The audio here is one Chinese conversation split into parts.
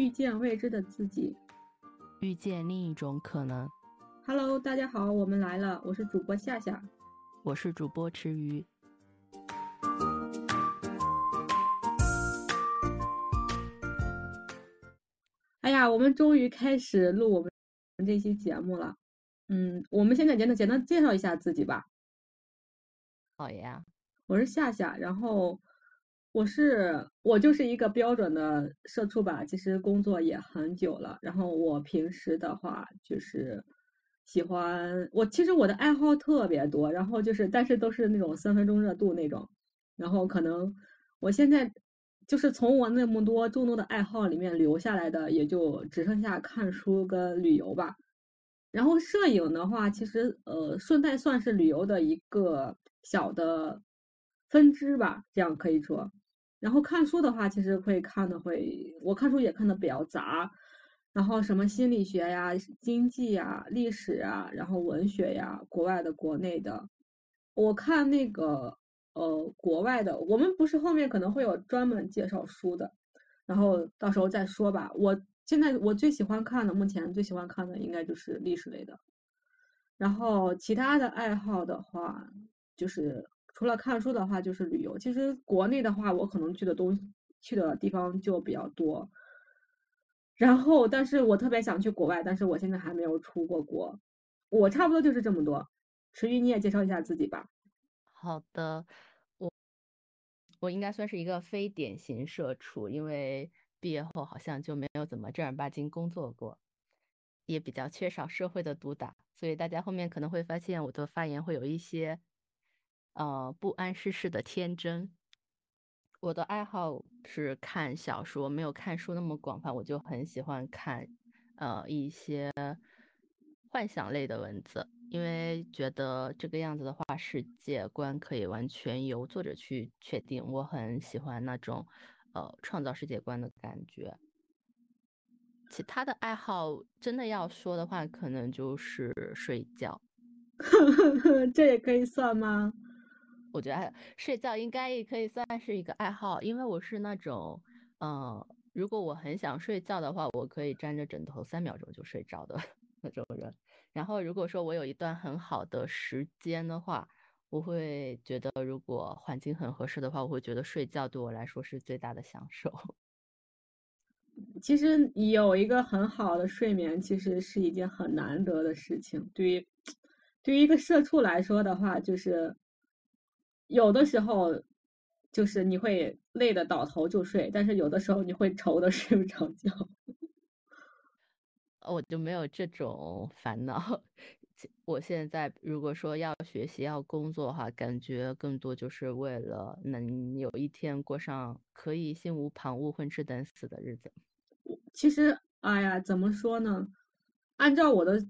遇见未知的自己，遇见另一种可能。Hello，大家好，我们来了，我是主播夏夏，我是主播池鱼。哎呀，我们终于开始录我们这期节目了。嗯，我们现在简单简单介绍一下自己吧。好呀，我是夏夏，然后我是我就是一个标准的社畜吧，其实工作也很久了。然后我平时的话就是喜欢我，其实我的爱好特别多，然后就是但是都是那种三分钟热度那种。然后可能我现在就是从我那么多众多的爱好里面留下来的，也就只剩下看书跟旅游吧。然后摄影的话，其实呃顺带算是旅游的一个小的分支吧，这样可以说。然后看书的话，其实会看的会，我看书也看的比较杂，然后什么心理学呀、经济呀、历史啊，然后文学呀，国外的、国内的，我看那个呃国外的，我们不是后面可能会有专门介绍书的，然后到时候再说吧。我。现在我最喜欢看的，目前最喜欢看的应该就是历史类的。然后其他的爱好的话，就是除了看书的话，就是旅游。其实国内的话，我可能去的东去的地方就比较多。然后，但是我特别想去国外，但是我现在还没有出过国。我差不多就是这么多。池玉，你也介绍一下自己吧。好的，我我应该算是一个非典型社畜，因为。毕业后好像就没有怎么正儿八经工作过，也比较缺少社会的毒打，所以大家后面可能会发现我的发言会有一些，呃，不谙世事的天真。我的爱好是看小说，没有看书那么广泛，我就很喜欢看，呃，一些幻想类的文字，因为觉得这个样子的话，世界观可以完全由作者去确定。我很喜欢那种。呃，创造世界观的感觉。其他的爱好，真的要说的话，可能就是睡觉。这也可以算吗？我觉得睡觉应该也可以算是一个爱好，因为我是那种，嗯，如果我很想睡觉的话，我可以沾着枕头三秒钟就睡着的 那种人。然后，如果说我有一段很好的时间的话。我会觉得，如果环境很合适的话，我会觉得睡觉对我来说是最大的享受。其实有一个很好的睡眠，其实是一件很难得的事情。对于 对于一个社畜来说的话，就是有的时候就是你会累的倒头就睡，但是有的时候你会愁的 睡不着觉。我就没有这种烦恼。我现在如果说要学习要工作的话，感觉更多就是为了能有一天过上可以心无旁骛、混吃等死的日子。其实，哎呀，怎么说呢？按照我的，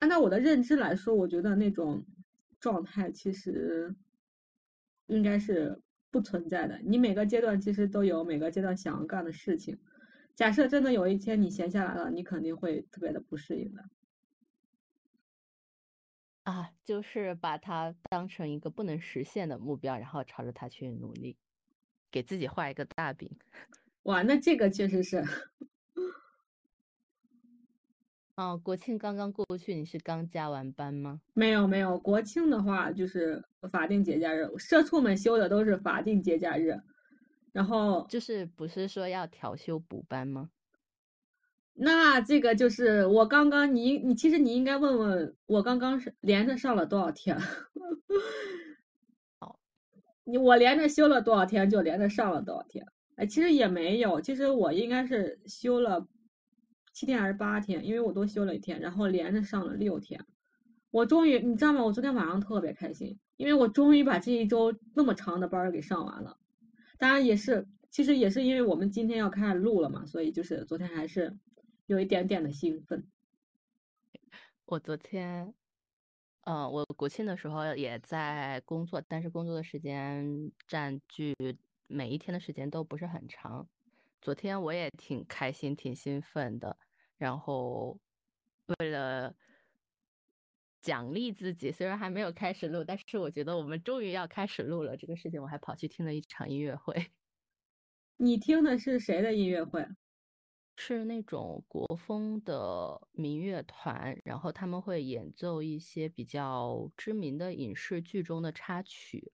按照我的认知来说，我觉得那种状态其实应该是不存在的。你每个阶段其实都有每个阶段想要干的事情。假设真的有一天你闲下来了，你肯定会特别的不适应的。啊，就是把它当成一个不能实现的目标，然后朝着它去努力，给自己画一个大饼。哇，那这个确实是。哦，国庆刚刚过去，你是刚加完班吗？没有没有，国庆的话就是法定节假日，社畜们休的都是法定节假日，然后就是不是说要调休补班吗？那这个就是我刚刚你你其实你应该问问我刚刚是连着上了多少天？好，你我连着休了多少天就连着上了多少天？哎，其实也没有，其实我应该是休了七天还是八天，因为我多休了一天，然后连着上了六天。我终于你知道吗？我昨天晚上特别开心，因为我终于把这一周那么长的班给上完了。当然也是，其实也是因为我们今天要开始录了嘛，所以就是昨天还是。有一点点的兴奋。我昨天，呃，我国庆的时候也在工作，但是工作的时间占据每一天的时间都不是很长。昨天我也挺开心、挺兴奋的。然后为了奖励自己，虽然还没有开始录，但是我觉得我们终于要开始录了。这个事情我还跑去听了一场音乐会。你听的是谁的音乐会？是那种国风的民乐团，然后他们会演奏一些比较知名的影视剧中的插曲，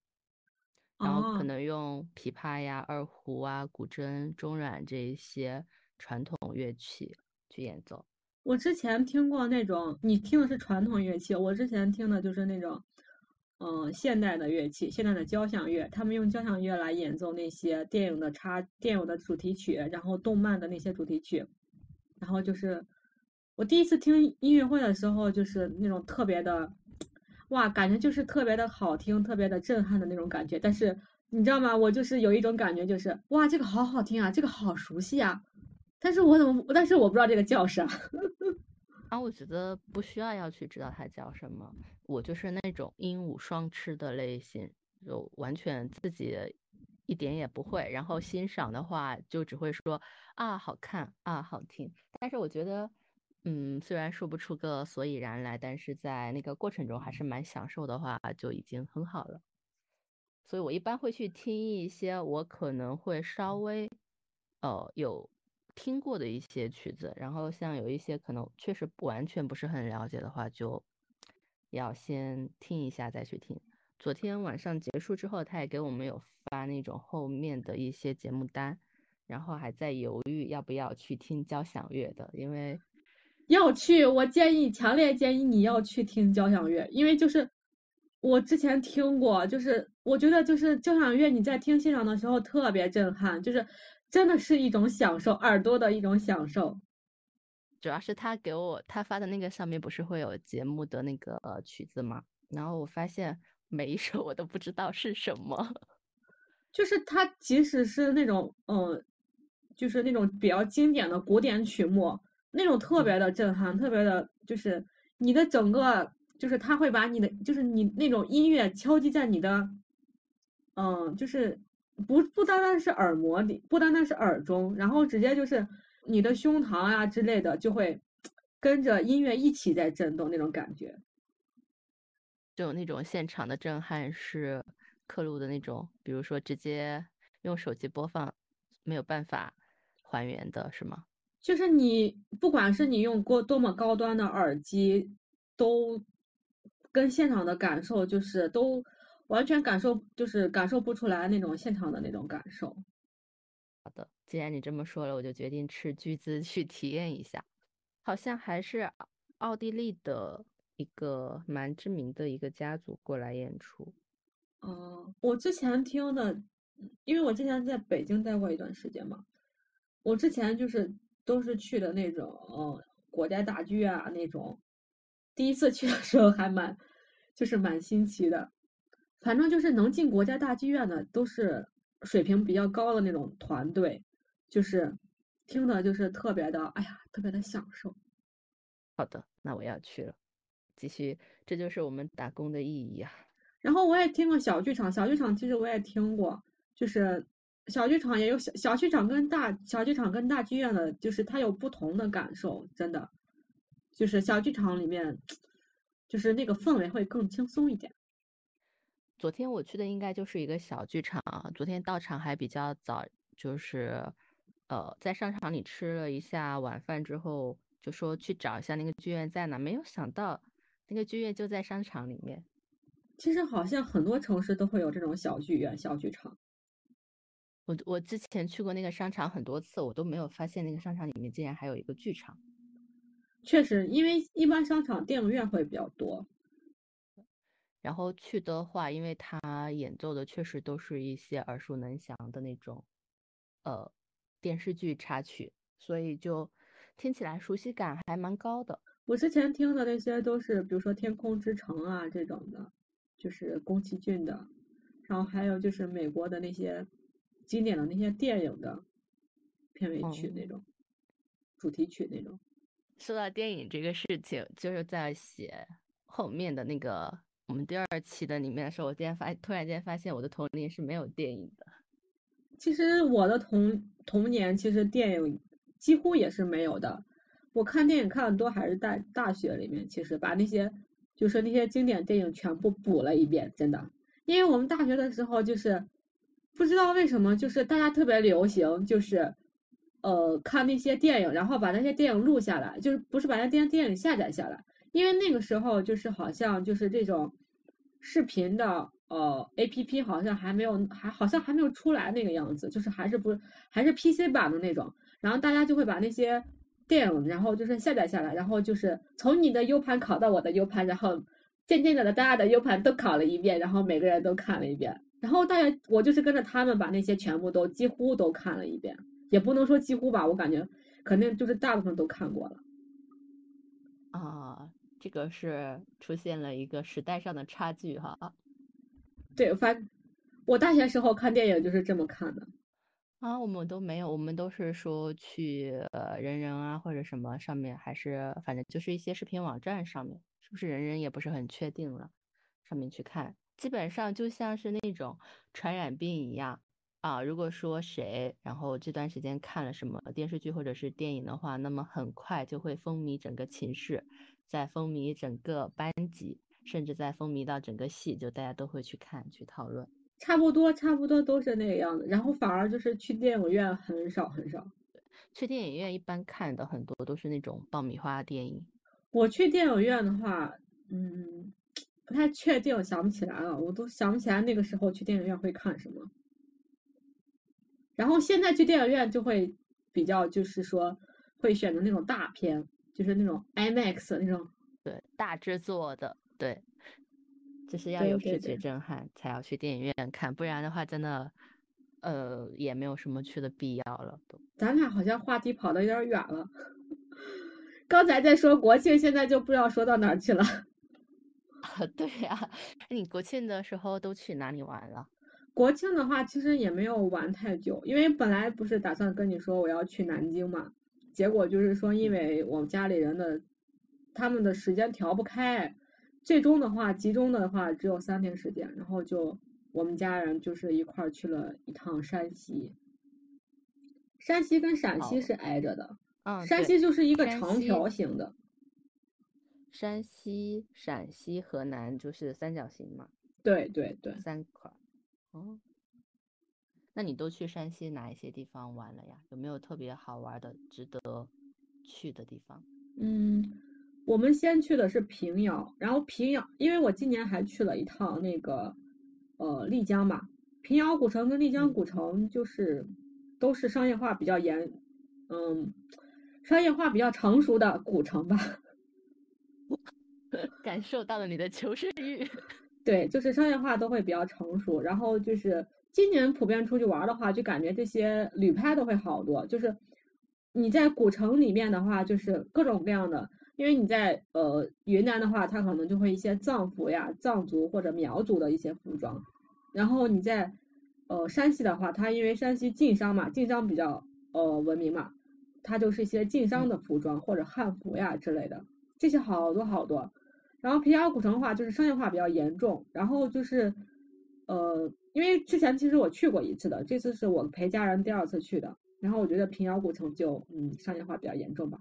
然后可哦。能用琵琶呀、二胡啊、古筝、中阮这一些传统乐器去演奏。我之前听过那种，你听的是传统乐器，我之前听的就是那种，嗯、现代的乐器，现代的交响乐，他们用交响乐来演奏那些电影的插电影的主题曲，然后动漫的那些主题曲，然后就是我第一次听音乐会的时候，就是那种特别的，哇，感觉就是特别的好听，特别的震撼的那种感觉。但是你知道吗？我就是有一种感觉，就是哇，这个好好听啊，这个好熟悉啊，但是我怎么，但是我不知道这个叫啥。啊，我觉得不需要要去知道它叫什么，我就是那种鹦鹉双吃的类型，就完全自己一点也不会，然后欣赏的话就只会说啊好看啊好听，但是我觉得，嗯，虽然说不出个所以然来，但是在那个过程中还是蛮享受的话，就已经很好了。所以我一般会去听一些我可能会稍微，呃，有听过的一些曲子，然后像有一些可能确实不完全不是很了解的话，就要先听一下再去听。昨天晚上结束之后，他也给我们有发那种后面的一些节目单，然后还在犹豫要不要去听交响乐的，因为要去，我建议，强烈建议你要去听交响乐，因为就是我之前听过，就是我觉得就是交响乐你在听现场的时候特别震撼，就是真的是一种享受，耳朵的一种享受。主要是他给我他发的那个上面不是会有节目的那个呃曲子吗，然后我发现每一首我都不知道是什么。就是他即使是那种嗯，就是那种比较经典的古典曲目，那种特嗯别的震撼，特别的，就是你的整个，就是他会把你的，就是你那种音乐敲击在你的，嗯，就是不不单单是耳膜里，不单单是耳中，然后直接就是你的胸膛啊之类的，就会跟着音乐一起在震动那种感觉。就有那种现场的震撼是刻录的那种，比如说直接用手机播放，没有办法还原的，是吗？就是你不管是你用过多么高端的耳机，都跟现场的感受就是都完全感受就是感受不出来那种现场的那种感受。好的，既然你这么说了，我就决定斥巨资去体验一下。好像还是奥奥地利的一个蛮知名的一个家族过来演出。哦，我之前听的，因为我之前在北京待过一段时间嘛，我之前就是都是去的那种，呃，国家大剧院啊那种。第一次去的时候还蛮，就是蛮新奇的。反正就是能进国家大剧院的都是水平比较高的那种团队，就是听的就是特别的，哎呀，特别的享受。好的，那我要去了，继续，这就是我们打工的意义啊。然后我也听过小剧场，小剧场其实我也听过，就是小剧场也有小小剧场跟大小剧场跟大剧院的，就是它有不同的感受，真的，就是小剧场里面，就是那个氛围会更轻松一点。昨天我去的应该就是一个小剧场，昨天到场还比较早，就是呃在商场里吃了一下晚饭之后，就说去找一下那个剧院在哪，没有想到那个剧院就在商场里面。其实好像很多城市都会有这种小剧院、小剧场。我我之前去过那个商场很多次，我都没有发现那个商场里面竟然还有一个剧场。确实，因为一般商场电影院会比较多。然后去的话，因为他演奏的确实都是一些耳熟能详的那种，呃，电视剧插曲，所以就听起来熟悉感还蛮高的。我之前听的那些都是，比如说《天空之城》啊这种的，就是宫崎骏的，然后还有就是美国的那些经典的那些电影的片尾曲那嗯种，主题曲那种。说到电影这个事情，就是在写后面的那个我们第二期的里面的时候，我今天发突然间发现我的童年是没有电影的。其实我的童童年其实电影几乎也是没有的。我看电影看的多还是在大学里面，其实把那些就是那些经典电影全部补了一遍，真的。因为我们大学的时候就是不知道为什么，就是大家特别流行，就是呃看那些电影，然后把那些电影录下来，就是不是把那电电影下载下来，因为那个时候就是好像就是这种视频的呃 A P P 好像还没有还好像还没有出来那个样子，就是还是不还是 P C 版的那种，然后大家就会把那些电影然后就是下载下来，然后就是从你的 U 盘拷到我的 U 盘，然后渐渐的大家的 U 盘都拷了一遍，然后每个人都看了一遍。然后大家，我就是跟着他们把那些全部都几乎都看了一遍，也不能说几乎吧，我感觉肯定就是大部分都看过了。啊，这个是出现了一个时代上的差距哈。对，反我大学时候看电影就是这么看的。啊，我们都没有，我们都是说去呃人人啊或者什么上面，还是反正就是一些视频网站上面，是不是人人也不是很确定了，上面去看。基本上就像是那种传染病一样啊！如果说谁，然后这段时间看了什么电视剧或者是电影的话，那么很快就会风靡整个寝室，再风靡整个班级，甚至在风靡到整个系，就大家都会去看去讨论。差不多，差不多都是那个样子。然后反而就是去电影院很少很少。去电影院一般看的很多都是那种爆米花电影。我去电影院的话，嗯。不太确定，想不起来了，我都想不起来那个时候去电影院会看什么。然后现在去电影院就会比较，就是说会选择那种大片，就是那种 IMAX 那种，对，大制作的，对，就是要有视觉震撼才要去电影院看，不然的话真的，呃，也没有什么去的必要了。都，咱俩好像话题跑的有点远了，刚才在说国庆，现在就不知道说到哪儿去了。啊对呀，你国庆的时候都去哪里玩了？国庆的话，其实也没有玩太久，因为本来不是打算跟你说我要去南京嘛，结果就是说，因为我们家里人的他们的时间调不开，最终的话集中的话只有三天时间，然后就我们家人就是一块儿去了一趟山西。山西跟陕西是挨着的，啊，山西就是一个长条形的。山西、陕西、河南就是三角形嘛？对对对，三块。哦，那你都去山西哪一些地方玩了呀？有没有特别好玩的、值得去的地方？嗯，我们先去的是平遥，然后平遥，因为我今年还去了一趟那个呃丽江嘛。平遥古城跟丽江古城就是都是商业化比较严，嗯，商业化比较成熟的古城吧。感受到了你的求生欲，对，就是商业化都会比较成熟。然后就是今年普遍出去玩的话，就感觉这些旅拍都会好多。就是你在古城里面的话，就是各种各样的，因为你在呃云南的话，它可能就会一些藏服呀、藏族或者苗族的一些服装。然后你在呃山西的话，它因为山西晋商嘛，晋商比较呃文明嘛，它就是一些晋商的服装或者汉服呀之类的。这些好多好多，然后平遥古城的话就是商业化比较严重，然后就是，呃，因为之前其实我去过一次的，这次是我陪家人第二次去的，然后我觉得平遥古城就嗯商业化比较严重吧，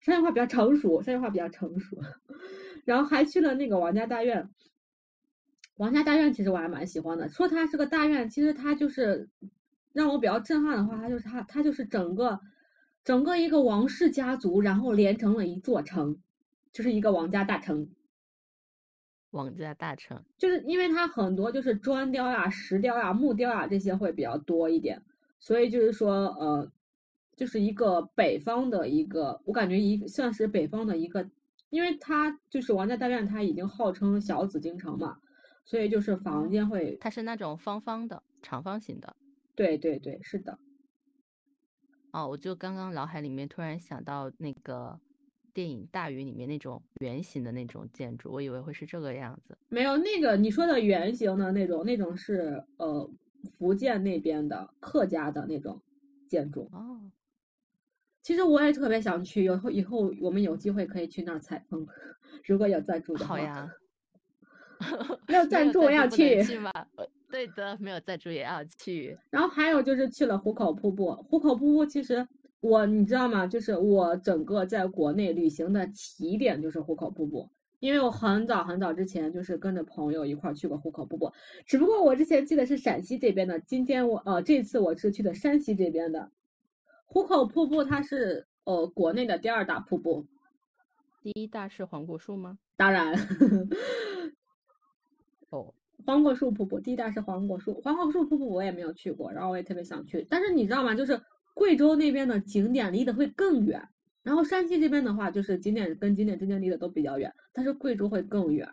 商业化比较成熟，商业化比较成熟，然后还去了那个王家大院，王家大院其实我还蛮喜欢的，说它是个大院，其实它就是让我比较震撼的话，它就是它它就是整个。整个一个王氏家族，然后连成了一座城，就是一个王家大城。王家大城，就是因为它很多就是砖雕呀、石雕呀、木雕呀这些会比较多一点，所以就是说，呃，就是一个北方的一个，我感觉一算是北方的一个，因为它就是王家大院，它已经号称小紫禁城嘛，所以就是房间会，它是那种方方的、长方形的。对对对，是的。哦，我就刚刚脑海里面突然想到那个电影《大鱼》里面那种圆形的那种建筑，我以为会是这个样子。没有，那个你说的圆形的那种，那种是呃福建那边的客家的那种建筑。哦，其实我也特别想去，以后以后我们有机会可以去那儿采风，如果有赞助的话。好呀，没有赞助我要去。对的，没有赞助也要去。然后还有就是去了壶口瀑布。壶口瀑布其实我你知道吗？就是我整个在国内旅行的起点就是壶口瀑布，因为我很早很早之前就是跟着朋友一块去过壶口瀑布。只不过我之前去的是陕西这边的，今天我呃这次我是去的山西这边的。壶口瀑布它是呃国内的第二大瀑布，第一大是黄果树吗？当然，哦，黄果树瀑布第一大是黄果树，黄果树瀑布我也没有去过，然后我也特别想去，但是你知道吗？就是贵州那边的景点离得会更远，然后山西这边的话，就是景点跟景点之间离得都比较远，但是贵州会更远，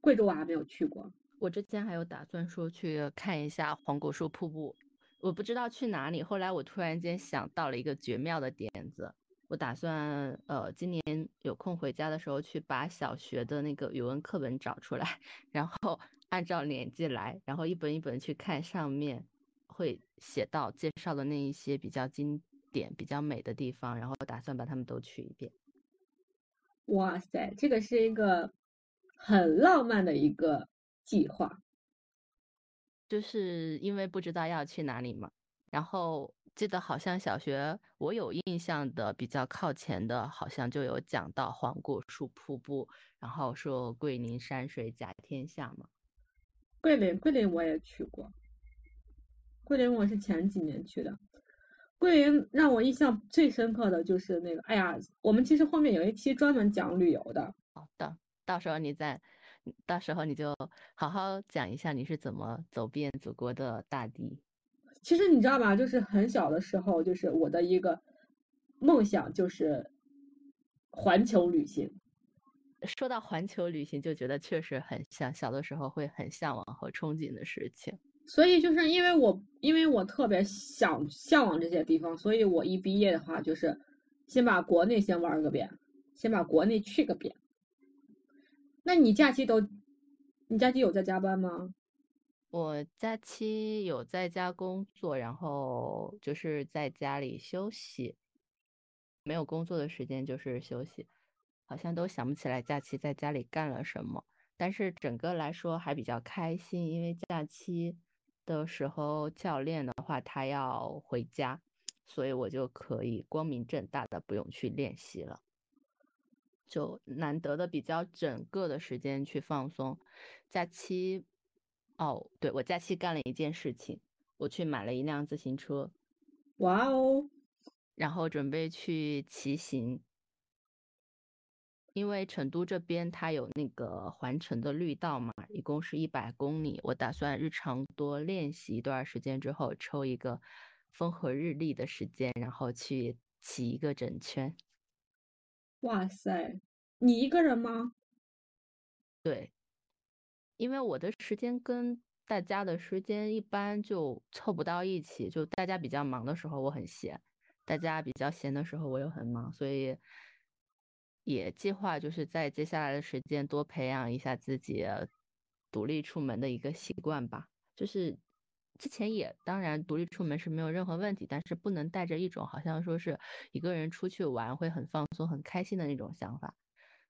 贵州我还没有去过。我之前还有打算说去看一下黄果树瀑布，我不知道去哪里。后来我突然间想到了一个绝妙的点子，我打算呃今年有空回家的时候去把小学的那个语文课本找出来，然后按照年纪来，然后一本一本去看上面会写到介绍的那一些比较经典、比较美的地方，然后打算把它们都去一遍。哇塞，这个是一个很浪漫的一个。计划，就是因为不知道要去哪里嘛。然后记得好像小学我有印象的比较靠前的，好像就有讲到黄果树瀑布，然后说桂林山水甲天下嘛。桂林，桂林我也去过。桂林我是前几年去的。桂林让我印象最深刻的就是那个，哎呀，我们其实后面有一期专门讲旅游的。好的，到时候你再。到时候你就好好讲一下你是怎么走遍祖国的大地。其实你知道吧，就是很小的时候，就是我的一个梦想就是环球旅行。说到环球旅行，就觉得确实很像小的时候会很向往和憧憬的事情。所以就是因为我因为我特别想向往这些地方，所以我一毕业的话，就是先把国内先玩个遍，先把国内去个遍。那你假期都，你假期有在加班吗？我假期有在家工作，然后就是在家里休息，没有工作的时间就是休息，好像都想不起来假期在家里干了什么。但是整个来说还比较开心，因为假期的时候教练的话他要回家，所以我就可以光明正大的不用去练习了。就难得的比较整个的时间去放松，假期，哦，对我假期干了一件事情，我去买了一辆自行车，哇哦，然后准备去骑行，因为成都这边它有那个环城的绿道嘛，一共是一百公里，我打算日常多练习一段时间之后，抽一个风和日丽的时间，然后去骑一个整圈。哇塞，你一个人吗？对，因为我的时间跟大家的时间一般就凑不到一起，就大家比较忙的时候我很闲，大家比较闲的时候我又很忙，所以也计划就是在接下来的时间多培养一下自己独立出门的一个习惯吧，就是。之前也当然独立出门是没有任何问题，但是不能带着一种好像说是一个人出去玩会很放松、很开心的那种想法。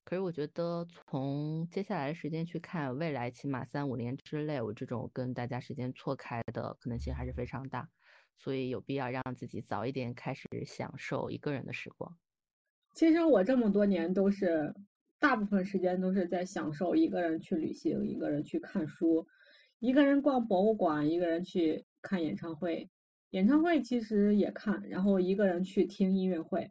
可是我觉得从接下来的时间去看，未来起码三五年之内，我这种跟大家时间错开的可能性还是非常大，所以有必要让自己早一点开始享受一个人的时光。其实我这么多年都是大部分时间都是在享受一个人去旅行、一个人去看书。一个人逛博物馆，一个人去看演唱会，演唱会其实也看，然后一个人去听音乐会。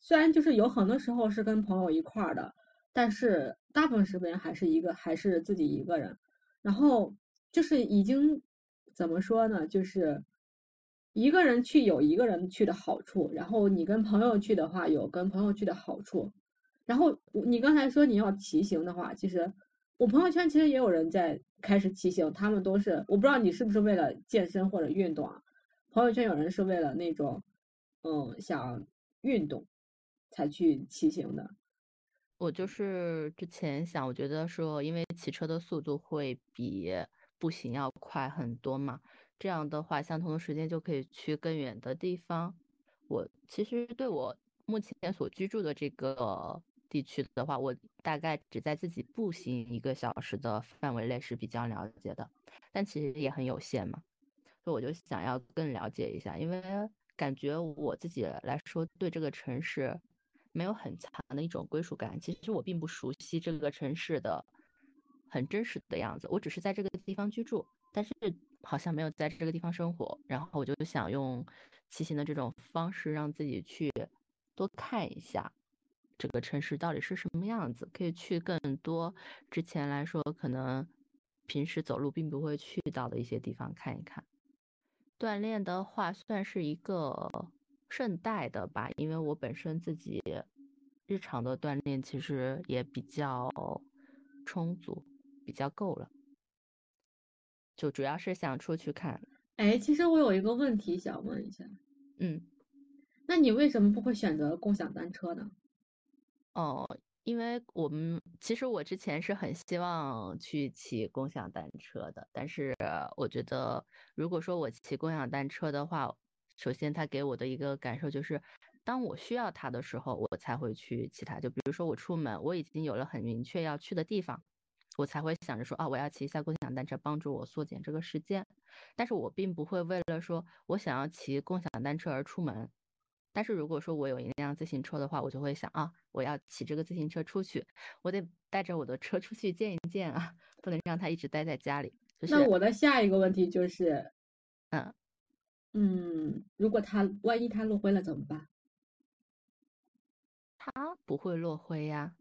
虽然就是有很多时候是跟朋友一块儿的，但是大部分时间还是一个还是自己一个人。然后就是已经怎么说呢？就是一个人去有一个人去的好处，然后你跟朋友去的话有跟朋友去的好处。然后你刚才说你要骑行的话，其实。我朋友圈其实也有人在开始骑行，他们都是我不知道你是不是为了健身或者运动啊？朋友圈有人是为了那种，嗯，想运动才去骑行的。我就是之前想，我觉得说，因为骑车的速度会比步行要快很多嘛，这样的话，相同的时间就可以去更远的地方。我其实对我目前所居住的这个。地区的话，我大概只在自己步行一个小时的范围内是比较了解的，但其实也很有限嘛。所以我就想要更了解一下，因为感觉我自己来说对这个城市没有很强的一种归属感。其实我并不熟悉这个城市的很真实的样子，我只是在这个地方居住，但是好像没有在这个地方生活，然后我就想用骑行的这种方式让自己去多看一下这个城市到底是什么样子，可以去更多之前来说可能平时走路并不会去到的一些地方看一看。锻炼的话算是一个顺带的吧，因为我本身自己日常的锻炼其实也比较充足，比较够了。就主要是想出去看。哎，其实我有一个问题想问一下，嗯，那你为什么不会选择共享单车呢？哦，因为我们其实我之前是很希望去骑共享单车的，但是我觉得如果说我骑共享单车的话，首先它给我的一个感受就是，当我需要它的时候，我才会去骑它。就比如说我出门，我已经有了很明确要去的地方。我才会想着说啊，我要骑一下共享单车，帮助我缩减这个时间。但是我并不会为了说我想要骑共享单车而出门。但是如果说我有一辆自行车的话，我就会想啊，我要骑这个自行车出去，我得带着我的车出去见一见啊，不能让它一直待在家里。那我的下一个问题就是，嗯嗯，如果它万一它落灰了怎么办？它不会落灰呀？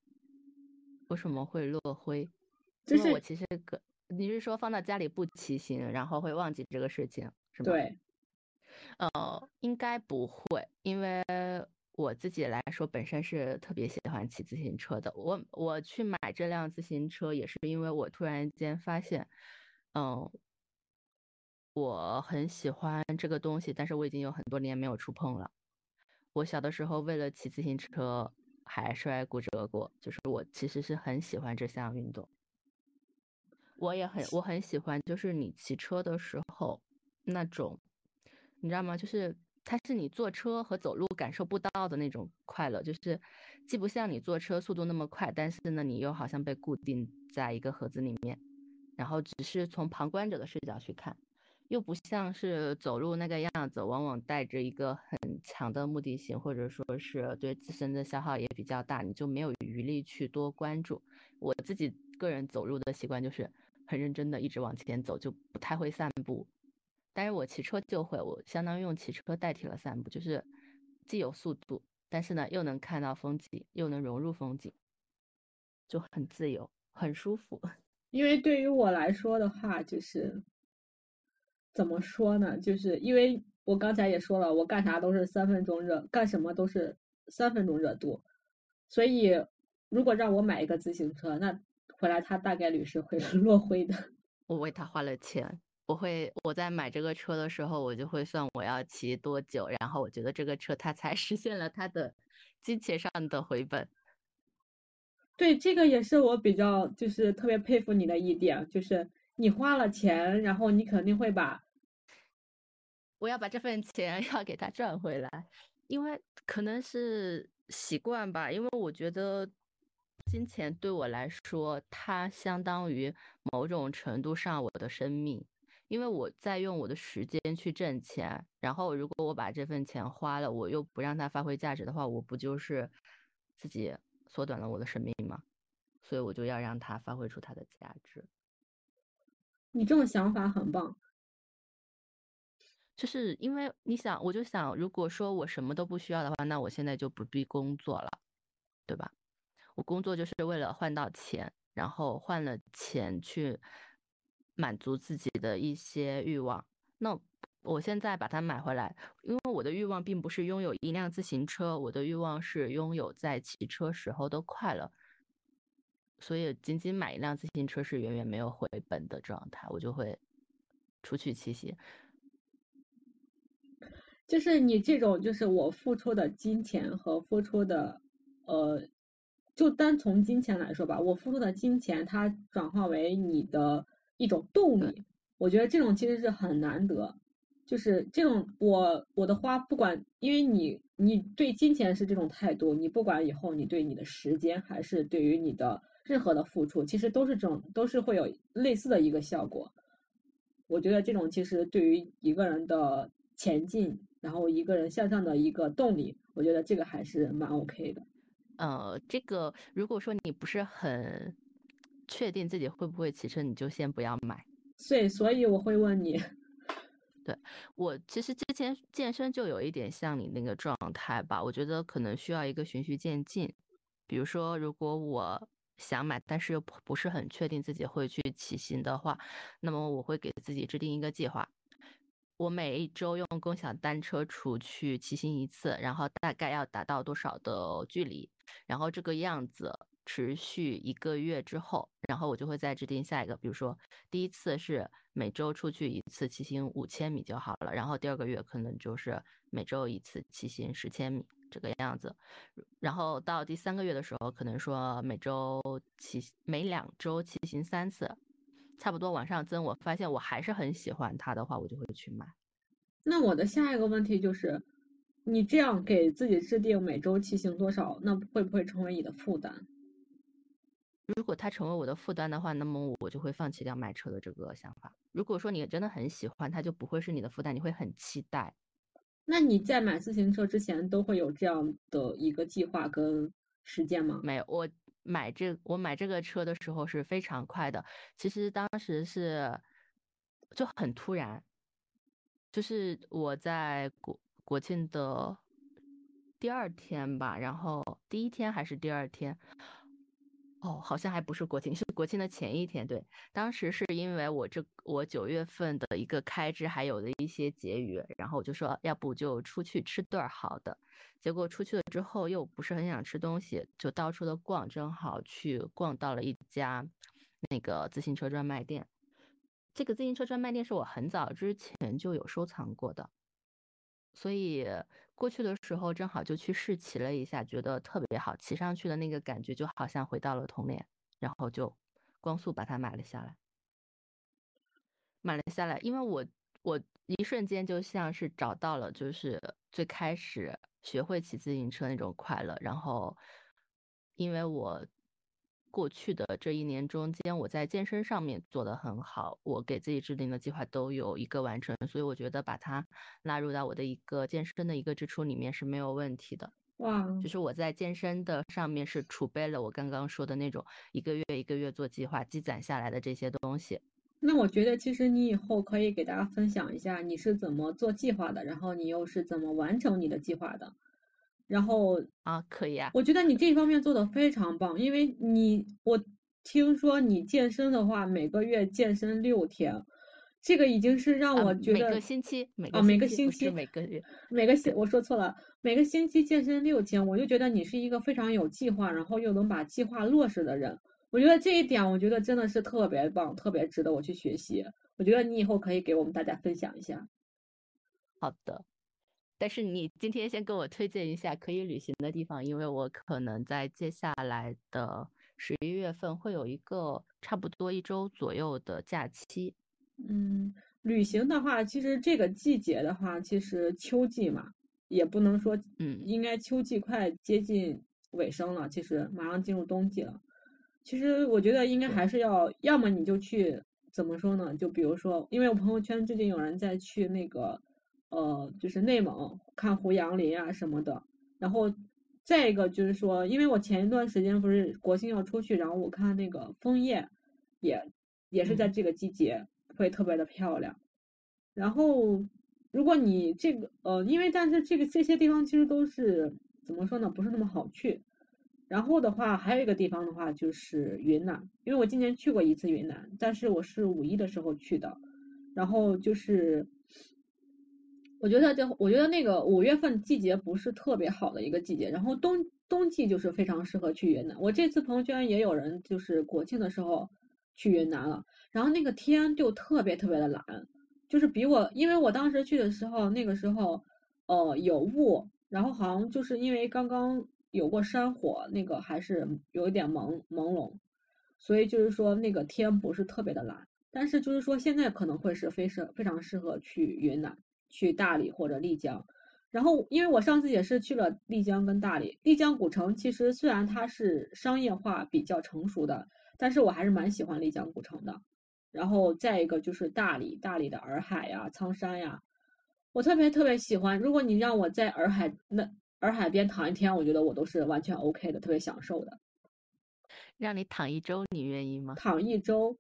为什么会落灰？就是我其实个，你是说放到家里不骑行，然后会忘记这个事情，是吗？对，呃，应该不会，因为我自己来说本身是特别喜欢骑自行车的。我我去买这辆自行车也是因为我突然间发现，嗯，我很喜欢这个东西，但是我已经有很多年没有触碰了。我小的时候为了骑自行车还摔骨折过，就是我其实是很喜欢这项运动。我也很我很喜欢，就是你骑车的时候那种，你知道吗？就是它是你坐车和走路感受不到的那种快乐，就是既不像你坐车速度那么快，但是呢，你又好像被固定在一个盒子里面，然后只是从旁观者的视角去看，又不像是走路那个样子，往往带着一个很强的目的性，或者说是对自身的消耗也比较大，你就没有余力去多关注。我自己个人走路的习惯就是。很认真的一直往前走，就不太会散步。但是我骑车就会，我相当于用骑车代替了散步，就是既有速度，但是呢又能看到风景，又能融入风景，就很自由，很舒服。因为对于我来说的话，就是怎么说呢？就是因为我刚才也说了，我干啥都是三分钟热，干什么都是三分钟热度，所以如果让我买一个自行车，那。回来，他大概率是会 落灰的。我为他花了钱，我会我在买这个车的时候，我就会算我要骑多久，然后我觉得这个车它才 实现了它的金钱上的回本。对，这个也是我比较就是特别佩服你的一点，就是你花了钱，然后你肯定会把，我要把这份钱 要给他赚回来，因为可能是习惯吧，因为我觉得。金钱对我来说，它相当于某种程度上我的生命，因为我在用我的时间去挣钱，然后如果我把这份钱花了，我又不让它发挥价值的话，我不就是自己缩短了我的生命吗？所以我就要让它发挥出它的价值。你这种想法很棒，就是因为你想，我就想，如果说我什么都不需要的话，那我现在就不必工作了，对吧？我工作就是为了换到钱，然后换了钱去满足自己的一些欲望。那我现在把它买回来，因为我的欲望并不是拥有一辆自行车，我的欲望是拥有在骑车时候的快乐。所以仅仅买一辆自行车是远远没有回本的状态，我就会出去骑行。就是你这种，就是我付出的金钱和付出的，呃。就单从金钱来说吧，我付出的金钱，它转化为你的一种动力，我觉得这种其实是很难得。就是这种我我的花不管，因为你你对金钱是这种态度，你不管以后你对你的时间还是对于你的任何的付出，其实都是这种都是会有类似的一个效果。我觉得这种其实对于一个人的前进，然后一个人向上的一个动力，我觉得这个还是蛮 OK 的。呃，这个如果说你不是很确定自己会不会骑车，你就先不要买，所以所以我会问你。对我其实之前健身就有一点像你那个状态吧，我觉得可能需要一个循序渐进。比如说，如果我想买，但是又不是很确定自己会去骑行的话，那么我会给自己制定一个计划。我每一周用共享单车出去骑行一次，然后大概要达到多少的距离，然后这个样子。持续一个月之后，然后我就会再制定下一个，比如说第一次是每周出去一次骑行五千米就好了，然后第二个月可能就是每周一次骑行十千米这个样子，然后到第三个月的时候，可能说每周骑每两周骑行三次，差不多往上增。我发现我还是很喜欢它的话，我就会去买。那我的下一个问题就是，你这样给自己制定每周骑行多少，那会不会成为你的负担？如果它成为我的负担的话，那么我就会放弃掉买车的这个想法。如果说你真的很喜欢，它就不会是你的负担，你会很期待。那你在买自行车之前都会有这样的一个计划跟实践吗？没有，我买这我买这个车的时候是非常快的。其实当时是就很突然，就是我在国国庆的第二天吧，然后第一天还是第二天。哦，好像还不是国庆，是国庆的前一天。对，当时是因为我这我九月份的一个开支还有的一些结余，然后我就说要不就出去吃顿好的。结果出去了之后又不是很想吃东西，就到处的逛，正好去逛到了一家那个自行车专卖店。这个自行车专卖店是我很早之前就有收藏过的，所以。过去的时候正好就去试骑了一下，觉得特别好，骑上去的那个感觉就好像回到了童年，然后就光速把它买了下来。买了下来，因为我我一瞬间就像是找到了就是最开始学会骑自行车那种快乐，然后因为我。过去的这一年中间，我在健身上面做得很好，我给自己制定的计划都有一个完成，所以我觉得把它纳入到我的一个健身的一个支出里面是没有问题的。哇，就是我在健身的上面是储备了我刚刚说的那种一个月一个月做计划积攒下来的这些东西。那我觉得其实你以后可以给大家分享一下你是怎么做计划的，然后你又是怎么完成你的计划的。然后啊，可以啊，我觉得你这方面做的非常棒，因为你我听说你健身的话，每个月健身六天，这个已经是让我觉得每个星期啊每个星期每个月每个星我说错了，每个星期健身六天，我就觉得你是一个非常有计划，然后又能把计划落实的人。我觉得这一点，我觉得真的是特别棒，特别值得我去学习。我觉得你以后可以给我们大家分享一下。好的。但是你今天先给我推荐一下可以旅行的地方，因为我可能在接下来的十一月份会有一个差不多一周左右的假期。嗯，旅行的话，其实这个季节的话，其实秋季嘛，也不能说，嗯，应该秋季快接近尾声了，其实马上进入冬季了。其实我觉得应该还是要，要么你就去，怎么说呢？就比如说，因为我朋友圈最近有人在去那个。呃，就是内蒙看胡杨林啊什么的，然后再一个就是说，因为我前一段时间不是国庆要出去，然后我看那个枫叶，也也是在这个季节会特别的漂亮。然后如果你这个呃，因为但是这个这些地方其实都是怎么说呢，不是那么好去。然后的话，还有一个地方的话就是云南，因为我今年去过一次云南，但是我是五一的时候去的，然后就是。我觉得就我觉得那个五月份季节不是特别好的一个季节，然后冬冬季就是非常适合去云南。我这次朋友圈也有人就是国庆的时候去云南了，然后那个天就特别特别的蓝，就是比我因为我当时去的时候那个时候呃有雾，然后好像就是因为刚刚有过山火，那个还是有一点朦朦胧，所以就是说那个天不是特别的蓝，但是就是说现在可能会是非适非常适合去云南。去大理或者丽江，然后因为我上次也是去了丽江跟大理，丽江古城其实虽然它是商业化比较成熟的，但是我还是蛮喜欢丽江古城的。然后再一个就是大理，大理的洱海呀、苍山呀，我特别特别喜欢。如果你让我在洱海那洱海边躺一天，我觉得我都是完全 OK 的，特别享受的。让你躺一周，你愿意吗？躺一周。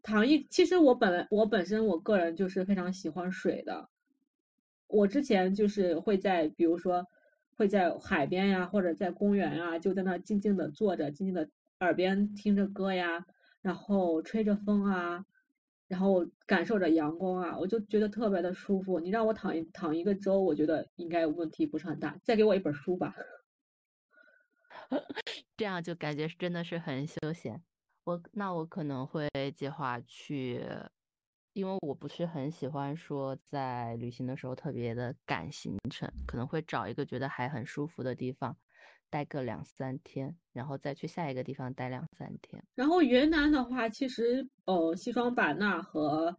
躺一，其实我本来我本身我个人就是非常喜欢水的。我之前就是会在，比如说会在海边呀，或者在公园啊，就在那静静的坐着，静静的耳边听着歌呀，然后吹着风啊，然后感受着阳光啊，我就觉得特别的舒服。你让我躺一躺一个周，我觉得应该问题不是很大。再给我一本书吧，这样就感觉真的是很休闲。我那我可能会计划去，因为我不是很喜欢说在旅行的时候特别的赶行程，可能会找一个觉得还很舒服的地方，待个两三天，然后再去下一个地方待两三天。然后云南的话，其实呃西双版纳和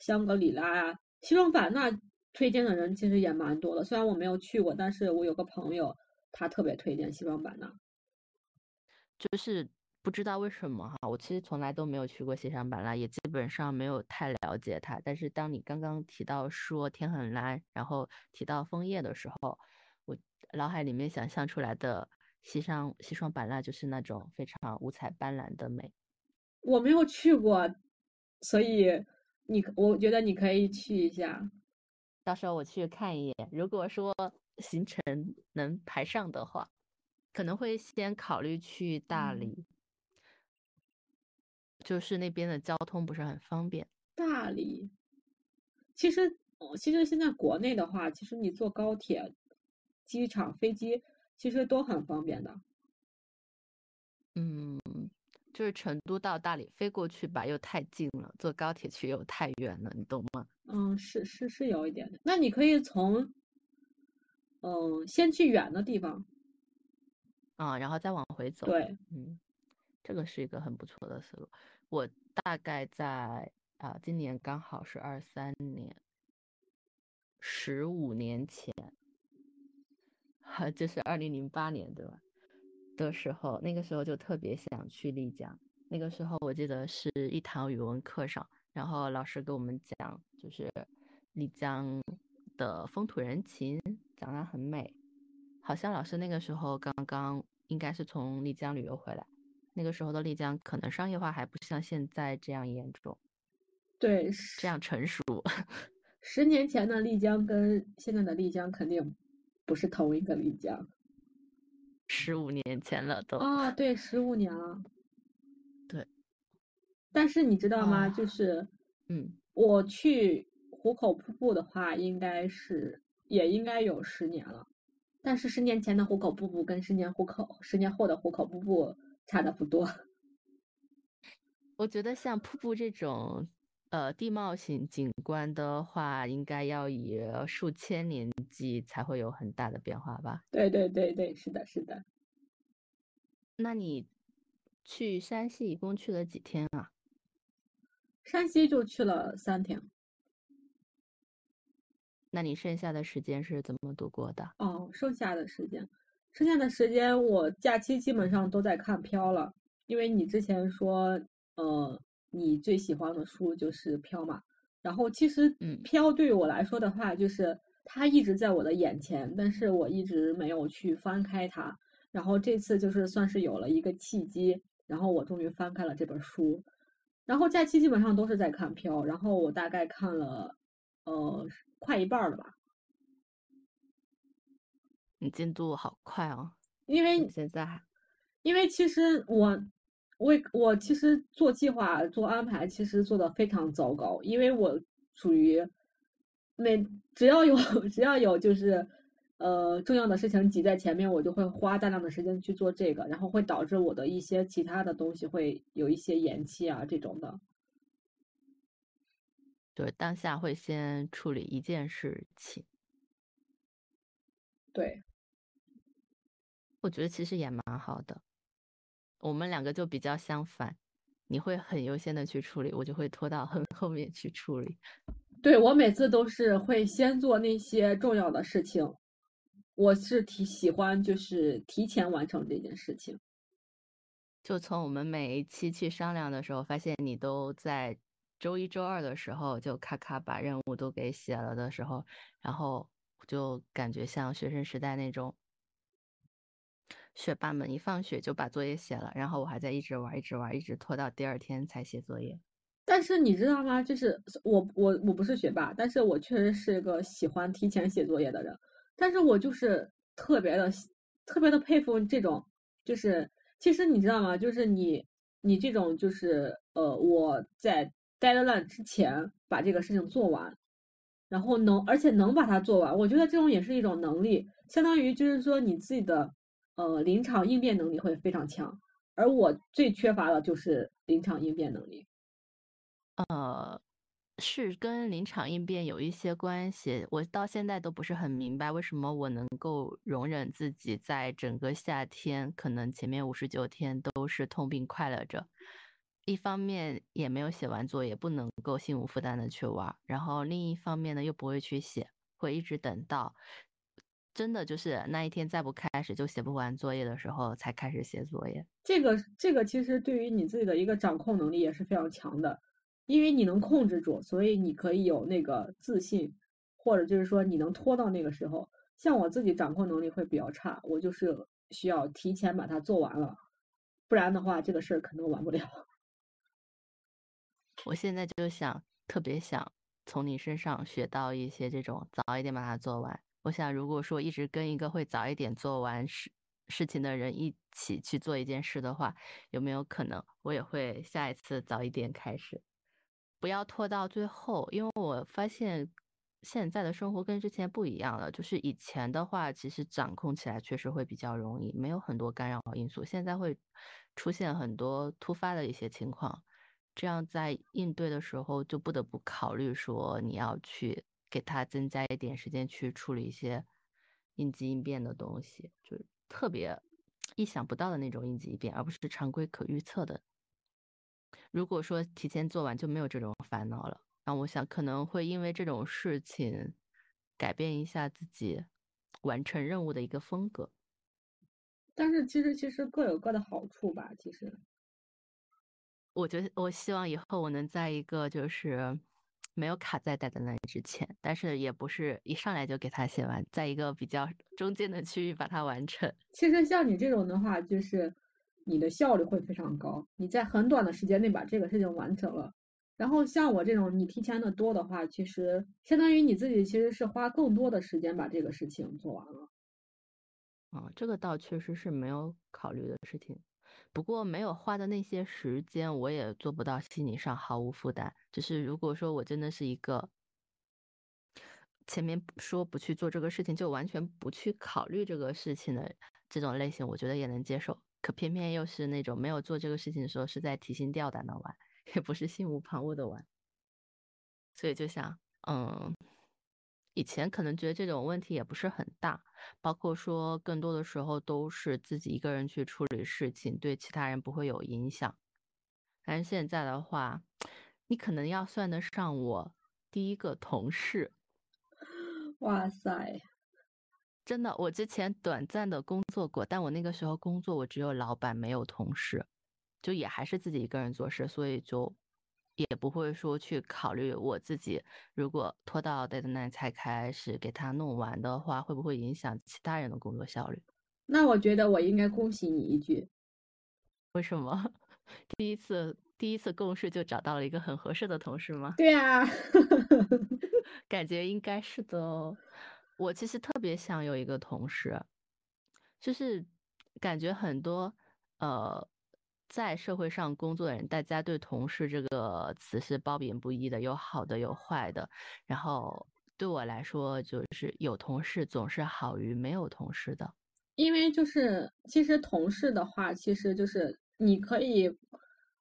香格里拉呀，西双版纳推荐的人其实也蛮多的。虽然我没有去过，但是我有个朋友他特别推荐西双版纳，就是。不知道为什么哈，我其实从来都没有去过西双版纳，也基本上没有太了解它。但是当你刚刚提到说天很蓝，然后提到枫叶的时候，我脑海里面想象出来的西双西双版纳就是那种非常五彩斑斓的美。我没有去过，所以你我觉得你可以去一下，到时候我去看一眼。如果说行程能排上的话，可能会先考虑去大理。就是那边的交通不是很方便。大理，其实，其实现在国内的话，其实你坐高铁、机场、飞机，其实都很方便的。嗯，就是成都到大理飞过去吧，又太近了；坐高铁去又太远了，你懂吗？嗯，是是是有一点的。那你可以从，嗯，先去远的地方，啊，然后再往回走。对，嗯，这个是一个很不错的思路。我大概在啊，今年刚好是二三年，十五年前，就是二零零八年对吧？的时候，那个时候就特别想去丽江。那个时候我记得是一堂语文课上，然后老师给我们讲，就是丽江的风土人情，讲得很美。好像老师那个时候刚刚应该是从丽江旅游回来。那个时候的丽江可能商业化还不像现在这样严重，对，这样成熟。十年前的丽江跟现在的丽江肯定不是同一个丽江。十五年前了都啊，对，十五年了。对，但是你知道吗？就是，嗯，我去壶口瀑布的话，应该是也应该有十年了。但是十年前的壶口瀑布跟十年壶口十年后的壶口瀑布。差的不多，我觉得像瀑布这种，呃，地貌型景观的话，应该要以数千年计才会有很大的变化吧？对对对对，是的，是的。那你去山西一共去了几天啊？山西就去了三天。那你剩下的时间是怎么度过的？哦，剩下的时间。剩下的时间，我假期基本上都在看飘了，因为你之前说，呃，你最喜欢的书就是飘嘛。然后其实，嗯，飘对于我来说的话，就是它一直在我的眼前，但是我一直没有去翻开它。然后这次就是算是有了一个契机，然后我终于翻开了这本书。然后假期基本上都是在看飘，然后我大概看了，呃，快一半了吧。你进度好快哦，因为现在，因为其实我，我我其实做计划做安排，其实做的非常糟糕，因为我属于每只要有 只要有就是呃重要的事情挤在前面，我就会花大量的时间去做这个，然后会导致我的一些其他的东西会有一些延期啊这种的，就是当下会先处理一件事情，对。我觉得其实也蛮好的，我们两个就比较相反，你会很优先的去处理，我就会拖到很后面去处理。对我每次都是会先做那些重要的事情，我是提喜欢就是提前完成这件事情。就从我们每一期去商量的时候，发现你都在周一周二的时候就咔咔把任务都给写了的时候，然后就感觉像学生时代那种。学霸们一放学就把作业写了，然后我还在一直玩，一直玩，一直拖到第二天才写作业。但是你知道吗？就是我我我不是学霸，但是我确实是一个喜欢提前写作业的人。但是我就是特别的特别的佩服这种，就是其实你知道吗？就是你你这种就是呃，我在 deadline 之前把这个事情做完，然后能而且能把它做完，我觉得这种也是一种能力，相当于就是说你自己的呃临场应变能力会非常强。而我最缺乏的就是临场应变能力。呃，是跟临场应变有一些关系。我到现在都不是很明白，为什么我能够容忍自己在整个夏天，可能前面五十九天都是痛并快乐着。一方面也没有写完作业，不能够心无负担的去玩；然后另一方面呢，又不会去写，会一直等到真的就是那一天再不开始就写不完作业的时候才开始写作业。这个这个其实对于你自己的一个掌控能力也是非常强的。因为你能控制住，所以你可以有那个自信，或者就是说你能拖到那个时候。像我自己掌控能力会比较差，我就是需要提前把它做完了，不然的话这个事儿可能完不了。我现在就想特别想从你身上学到一些这种早一点把它做完。我想如果说一直跟一个会早一点做完事事情的人一起去做一件事的话，有没有可能我也会下一次早一点开始？不要拖到最后，因为我发现现在的生活跟之前不一样了。就是以前的话，其实掌控起来确实会比较容易，没有很多干扰因素。现在会出现很多突发的一些情况，这样在应对的时候就不得不考虑说，你要去给他增加一点时间去处理一些应急应变的东西，就是特别意想不到的那种应急应变，而不是常规可预测的。如果说提前做完就没有这种烦恼了，那我想可能会因为这种事情改变一下自己完成任务的一个风格。但是其实其实各有各的好处吧。其实，我觉得我希望以后我能在一个就是没有卡在带的那之前，但是也不是一上来就给他写完，在一个比较 中间的区域把它完成。其实像你这种的话，就是。你的效率会非常高，你在很短的时间内把这个事情完成了。然后像我这种你提前的多的话，其实相当于你自己其实是花更多的时间把这个事情做完了。嗯，这个倒确实是没有考虑的事情。不过没有花的那些时间，我也做不到心理上毫无负担。就是如果说我真的是一个前面说不去做这个事情，就完全不去考虑这个事情的这种类型，我觉得也能接受。可偏偏又是那种没有做这个事情的时候是在提心吊胆的玩，也不是心无旁骛的玩，所以就想，嗯，以前可能觉得这种问题也不是很大，包括说更多的时候都是自己一个人去处理事情，对其他人不会有影响。但是现在的话，你可能要算得上我第一个同事。哇塞！真的，我之前短暂的工作过，但我那个时候工作我只有老板没有同事，就也还是自己一个人做事，所以就也不会说去考虑我自己如果拖到 deadline 才开始给他弄完的话，会不会影响其他人的工作效率？那我觉得我应该恭喜你一句，为什么？第一次第一次共事就找到了一个很合适的同事吗？对啊，感觉应该是的哦。我其实特别想有一个同事，就是感觉很多呃在社会上工作的人，大家对同事这个词是褒贬不一的，有好的有坏的。然后对我来说，就是有同事总是好于没有同事的，因为就是其实同事的话，其实就是你可以。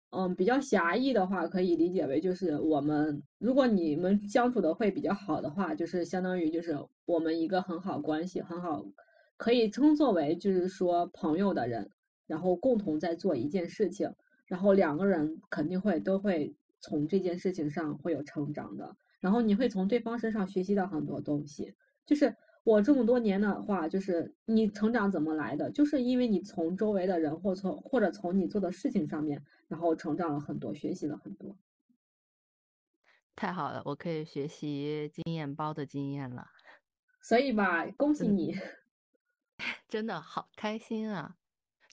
嗯，比较狭义的话，可以理解为就是我们，如果你们相处的会比较好的话，就是相当于就是我们一个很好关系，很好，可以称作为就是说朋友的人，然后共同在做一件事情，然后两个人肯定会都会从这件事情上会有成长的，然后你会从对方身上学习到很多东西，就是。我这么多年的话，就是你成长怎么来的？就是因为你从周围的人，或从或者从你做的事情上面，然后成长了很多，学习了很多。太好了，我可以学习经验包的经验了。所以吧，恭喜你，真的好开心啊！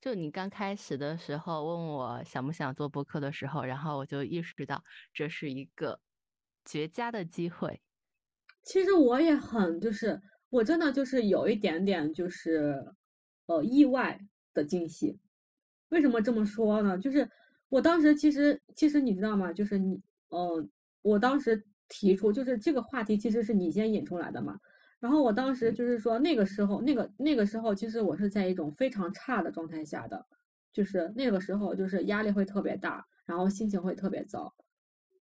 就你刚开始的时候问我想不想做播客的时候，然后我就意识到这是一个绝佳的机会。其实我也很，就是我真的就是有一点点就是呃意外的惊喜。为什么这么说呢？就是我当时其实其实你知道吗？就是你呃，我当时提出就是这个话题其实是你先引出来的嘛。然后我当时就是说，那个时候，那个那个时候，其实我是在一种非常差的状态下的，就是那个时候，就是压力会特别大，然后心情会特别糟。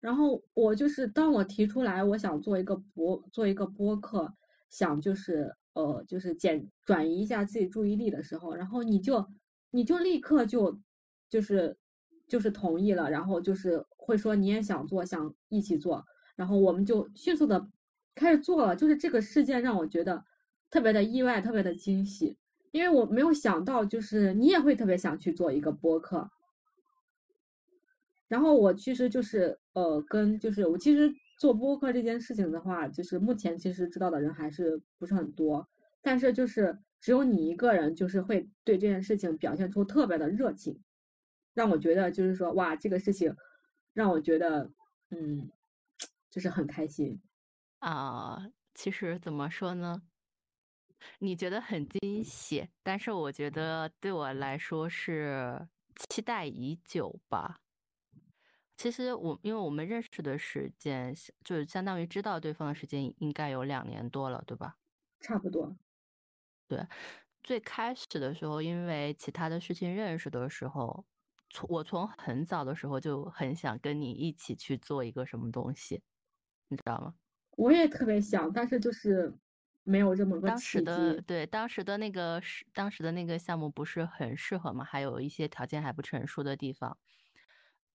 然后我就是当我提出来，我想做一个博，做一个播客，想就是呃，就是减转移一下自己注意力的时候，然后你就你就立刻就就是就是同意了，然后就是会说你也想做，想一起做，然后我们就迅速的。开始做了，就是这个事件让我觉得特别的意外，特别的惊喜，因为我没有想到，就是你也会特别想去做一个播客。然后我其实就是呃，跟就是我其实做播客这件事情的话，就是目前其实知道的人还是不是很多，但是就是只有你一个人，就是会对这件事情表现出特别的热情，让我觉得就是说哇，这个事情让我觉得嗯，就是很开心。啊，其实怎么说呢？你觉得很惊喜，但是我觉得对我来说是期待已久吧。其实我因为我们认识的时间，就是相当于知道对方的时间应该有两年多了，对吧？差不多。对，最开始的时候，因为其他的事情认识的时候，从我从很早的时候就很想跟你一起去做一个什么东西，你知道吗？我也特别想，但是就是没有这么个当时的对当时的那个是当时的那个项目不是很适合嘛，还有一些条件还不成熟的地方。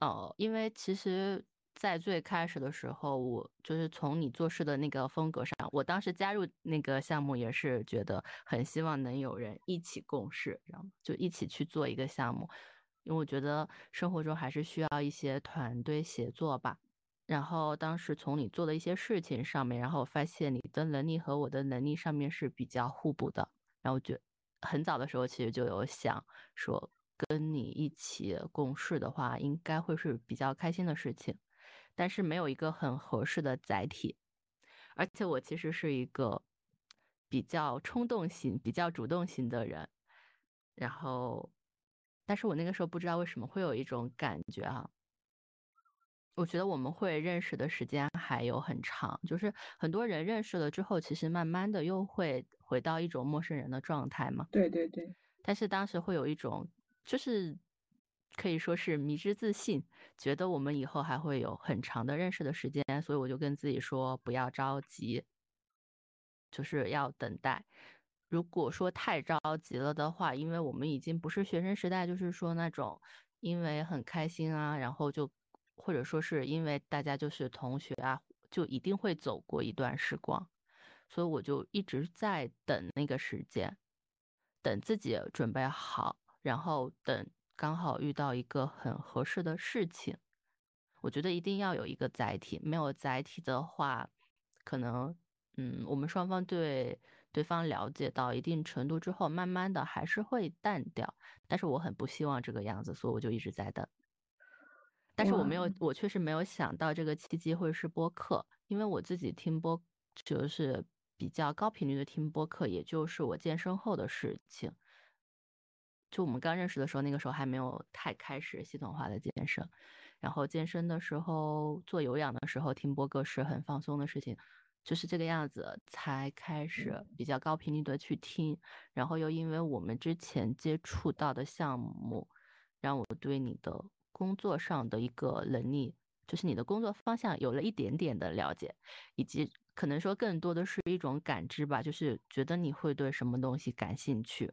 哦，因为其实，在最开始的时候，我就是从你做事的那个风格上，我当时加入那个项目也是觉得很希望能有人一起共事，知道吗？就一起去做一个项目，因为我觉得生活中还是需要一些团队协作吧。然后当时从你做的一些事情上面，然后我发现你的能力和我的能力上面是比较互补的。然后觉很早的时候其实就有想说跟你一起共事的话，应该会是比较开心的事情。但是没有一个很合适的载体，而且我其实是一个比较冲动型、比较主动型的人。然后，但是我那个时候不知道为什么会有一种感觉啊。我觉得我们会认识的时间还有很长，就是很多人认识了之后，其实慢慢的又会回到一种陌生人的状态嘛。对对对。但是当时会有一种，就是可以说是迷之自信，觉得我们以后还会有很长的认识的时间，所以我就跟自己说不要着急，就是要等待。如果说太着急了的话，因为我们已经不是学生时代，就是说那种因为很开心啊，然后就。或者说是因为大家就是同学啊，就一定会走过一段时光，所以我就一直在等那个时间，等自己准备好，然后等刚好遇到一个很合适的事情。我觉得一定要有一个载体，没有载体的话，可能嗯，我们双方对对方了解到一定程度之后，慢慢的还是会淡掉。但是我很不希望这个样子，所以我就一直在等。但是我没有，我确实没有想到这个契机会是播客，因为我自己听播就是比较高频率的听播客，也就是我健身后的事情。就我们刚认识的时候，那个时候还没有太开始系统化的健身，然后健身的时候做有氧的时候听播客是很放松的事情，就是这个样子才开始比较高频率的去听，然后又因为我们之前接触到的项目，让我对你的。工作上的一个能力，就是你的工作方向有了一点点的了解，以及可能说更多的是一种感知吧，就是觉得你会对什么东西感兴趣。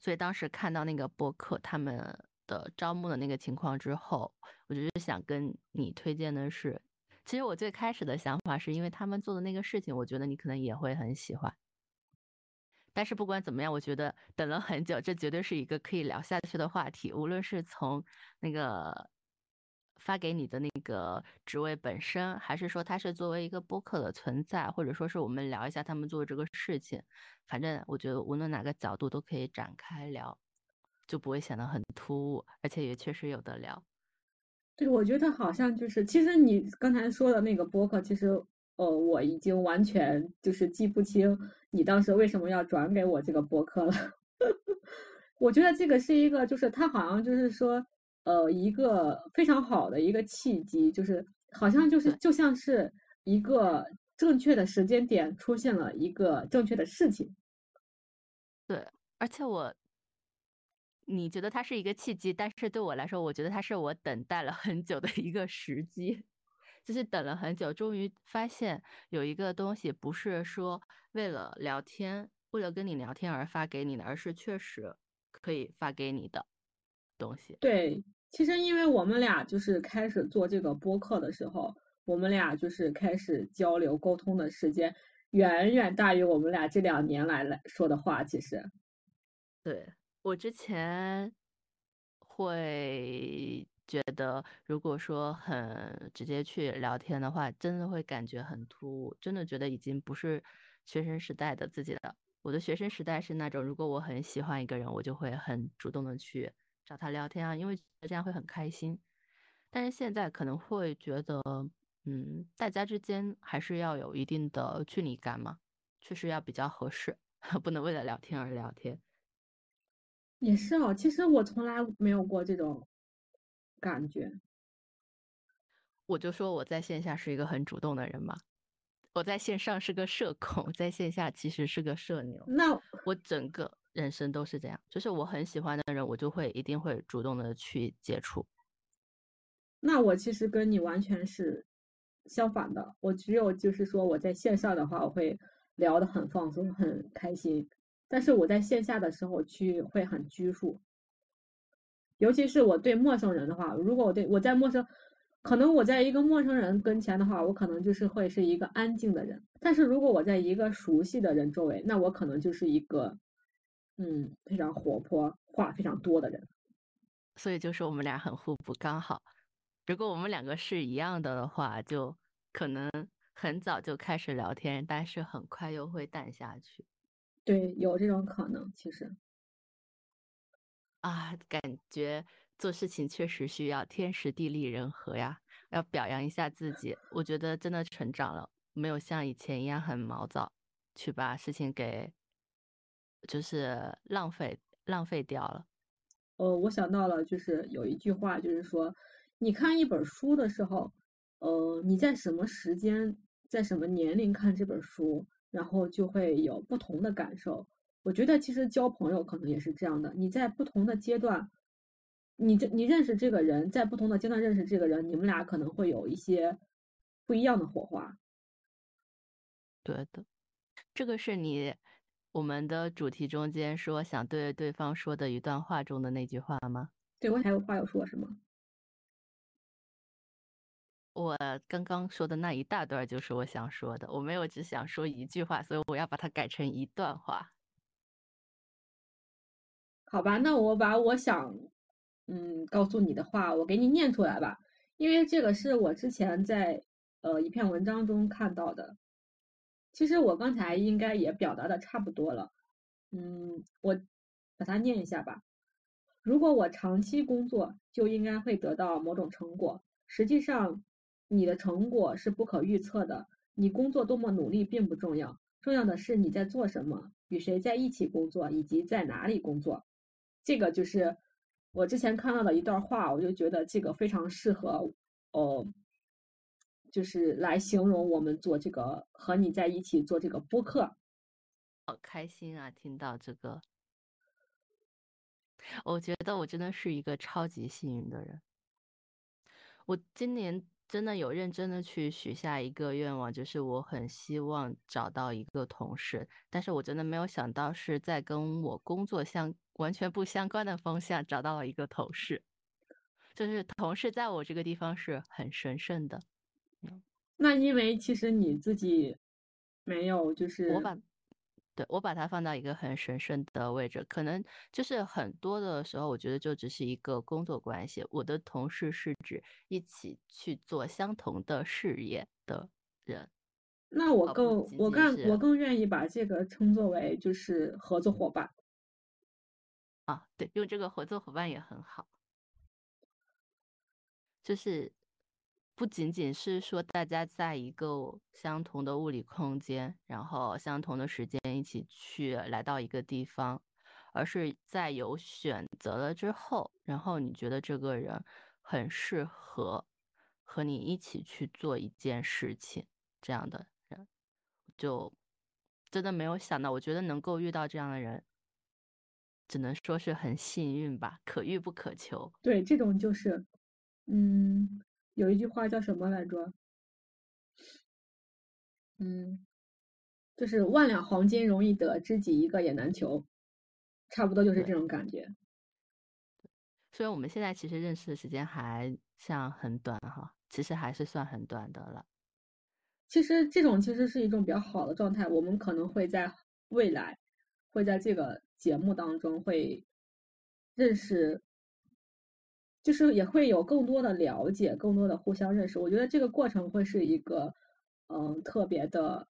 所以当时看到那个博客他们的招募的那个情况之后，我就想跟你推荐的是，其实我最开始的想法是因为他们做的那个事情，我觉得你可能也会很喜欢。但是不管怎么样，我觉得等了很久，这绝对是一个可以聊下去的话题。无论是从那个发给你的那个职位本身，还是说它是作为一个播客的存在，或者说是我们聊一下他们做这个事情，反正我觉得无论哪个角度都可以展开聊。就不会显得很突兀，而且也确实有的聊。对，我觉得好像就是，其实你刚才说的那个播客，其实呃，我已经完全就是记不清你当时为什么要转给我这个播客了。我觉得这个是一个，就是他好像就是说，呃，一个非常好的一个契机，就是好像就是就像是一个正确的时间点出现了一个正确的事情。对，而且我。你觉得它是一个契机，但是对我来说，我觉得它是我等待了很久的一个时机，就是等了很久，终于发现有一个东西不是说为了聊天，为了跟你聊天而发给你的，而是确实可以发给你的东西。对，其实因为我们俩就是开始做这个播客的时候，我们俩就是开始交流沟通的时间远远大于我们俩这两年来来说的话，其实，对。我之前会觉得，如果说很直接去聊天的话，真的会感觉很突兀，真的觉得已经不是学生时代的自己了。我的学生时代是那种，如果我很喜欢一个人，我就会很主动的去找他聊天啊，因为这样会很开心。但是现在可能会觉得，嗯，大家之间还是要有一定的距离感嘛，确实要比较合适，不能为了聊天而聊天。也是哦，其实我从来没有过这种感觉。我就说我在线下是一个很主动的人嘛，我在线上是个社恐，在线下其实是个社牛。那我整个人生都是这样，就是我很喜欢的人，我就会一定会主动的去接触。那我其实跟你完全是相反的，我只有就是说我在线上的话，我会聊得很放松，很开心。但是我在线下的时候去会很拘束，尤其是我对陌生人的话，如果我对我在陌生，可能我在一个陌生人跟前的话，我可能就是会是一个安静的人。但是如果我在一个熟悉的人周围，那我可能就是一个，嗯，非常活泼、话非常多的人。所以就是我们俩很互补，刚好。如果我们两个是一样的的话，就可能很早就开始聊天，但是很快又会淡下去。对，有这种可能，其实啊，感觉做事情确实需要天时地利人和呀，要表扬一下自己。我觉得真的成长了，没有像以前一样很毛躁，去把事情给就是浪费浪费掉了。呃，我想到了，就是有一句话，就是说，你看一本书的时候，呃，你在什么时间，在什么年龄看这本书？然后就会有不同的感受。我觉得其实交朋友可能也是这样的。你在不同的阶段，你这你认识这个人，在不同的阶段认识这个人，你们俩可能会有一些不一样的火花。对的，这个是你我们的主题中间说想对对方说的一段话中的那句话吗？对我还有话要说，是吗？我刚刚说的那一大段就是我想说的，我没有只想说一句话，所以我要把它改成一段话。好吧，那我把我想，嗯，告诉你的话，我给你念出来吧，因为这个是我之前在呃一篇文章中看到的。其实我刚才应该也表达的差不多了，嗯，我把它念一下吧。如果我长期工作，就应该会得到某种成果，实际上。你的成果是不可预测的，你工作多么努力并不重要，重要的是你在做什么，与谁在一起工作，以及在哪里工作。这个就是我之前看到的一段话，我就觉得这个非常适合，哦，就是来形容我们做这个和你在一起做这个播客。好开心啊，听到这个，我觉得我真的是一个超级幸运的人。我今年。真的有认真的去许下一个愿望，就是我很希望找到一个同事，但是我真的没有想到是在跟我工作相完全不相关的方向找到了一个同事，就是同事在我这个地方是很神圣的。那因为其实你自己没有，就是我把。对我把它放到一个很神圣的位置，可能就是很多的时候，我觉得就只是一个工作关系。我的同事是指一起去做相同的事业的人。那我更我更我更愿意把这个称作为就是合作伙伴。啊，对，用这个合作伙伴也很好，就是不仅仅是说大家在一个相同的物理空间，然后相同的时间一起去来到一个地方，而是在有选择了之后，然后你觉得这个人很适合和你一起去做一件事情，这样的人，就真的没有想到，我觉得能够遇到这样的人。只能说是很幸运吧，可遇不可求。对，这种就是，嗯，有一句话叫什么来着？嗯，就是万两黄金容易得，知己一个也难求，差不多就是这种感觉。所以我们现在其实认识的时间还像很短哈，其实还是算很短的了。其实这种其实是一种比较好的状态，我们可能会在未来，会在这个。节目当中会认识，就是也会有更多的了解，更多的互相认识。我觉得这个过程会是一个，嗯，特别的，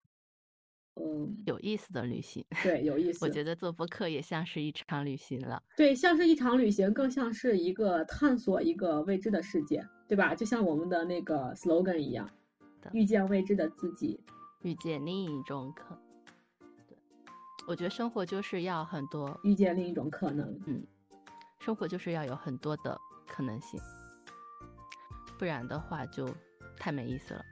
嗯，有意思的旅行。对，有意思。我觉得做播客也像是一场旅行了。对，像是一场旅行，更像是一个探索一个未知的世界，对吧？就像我们的那个 slogan 一样，遇见未知的自己，遇见另一种可。我觉得生活就是要很多遇见另一种可能，嗯，生活就是要有很多的可能性，不然的话就太没意思了。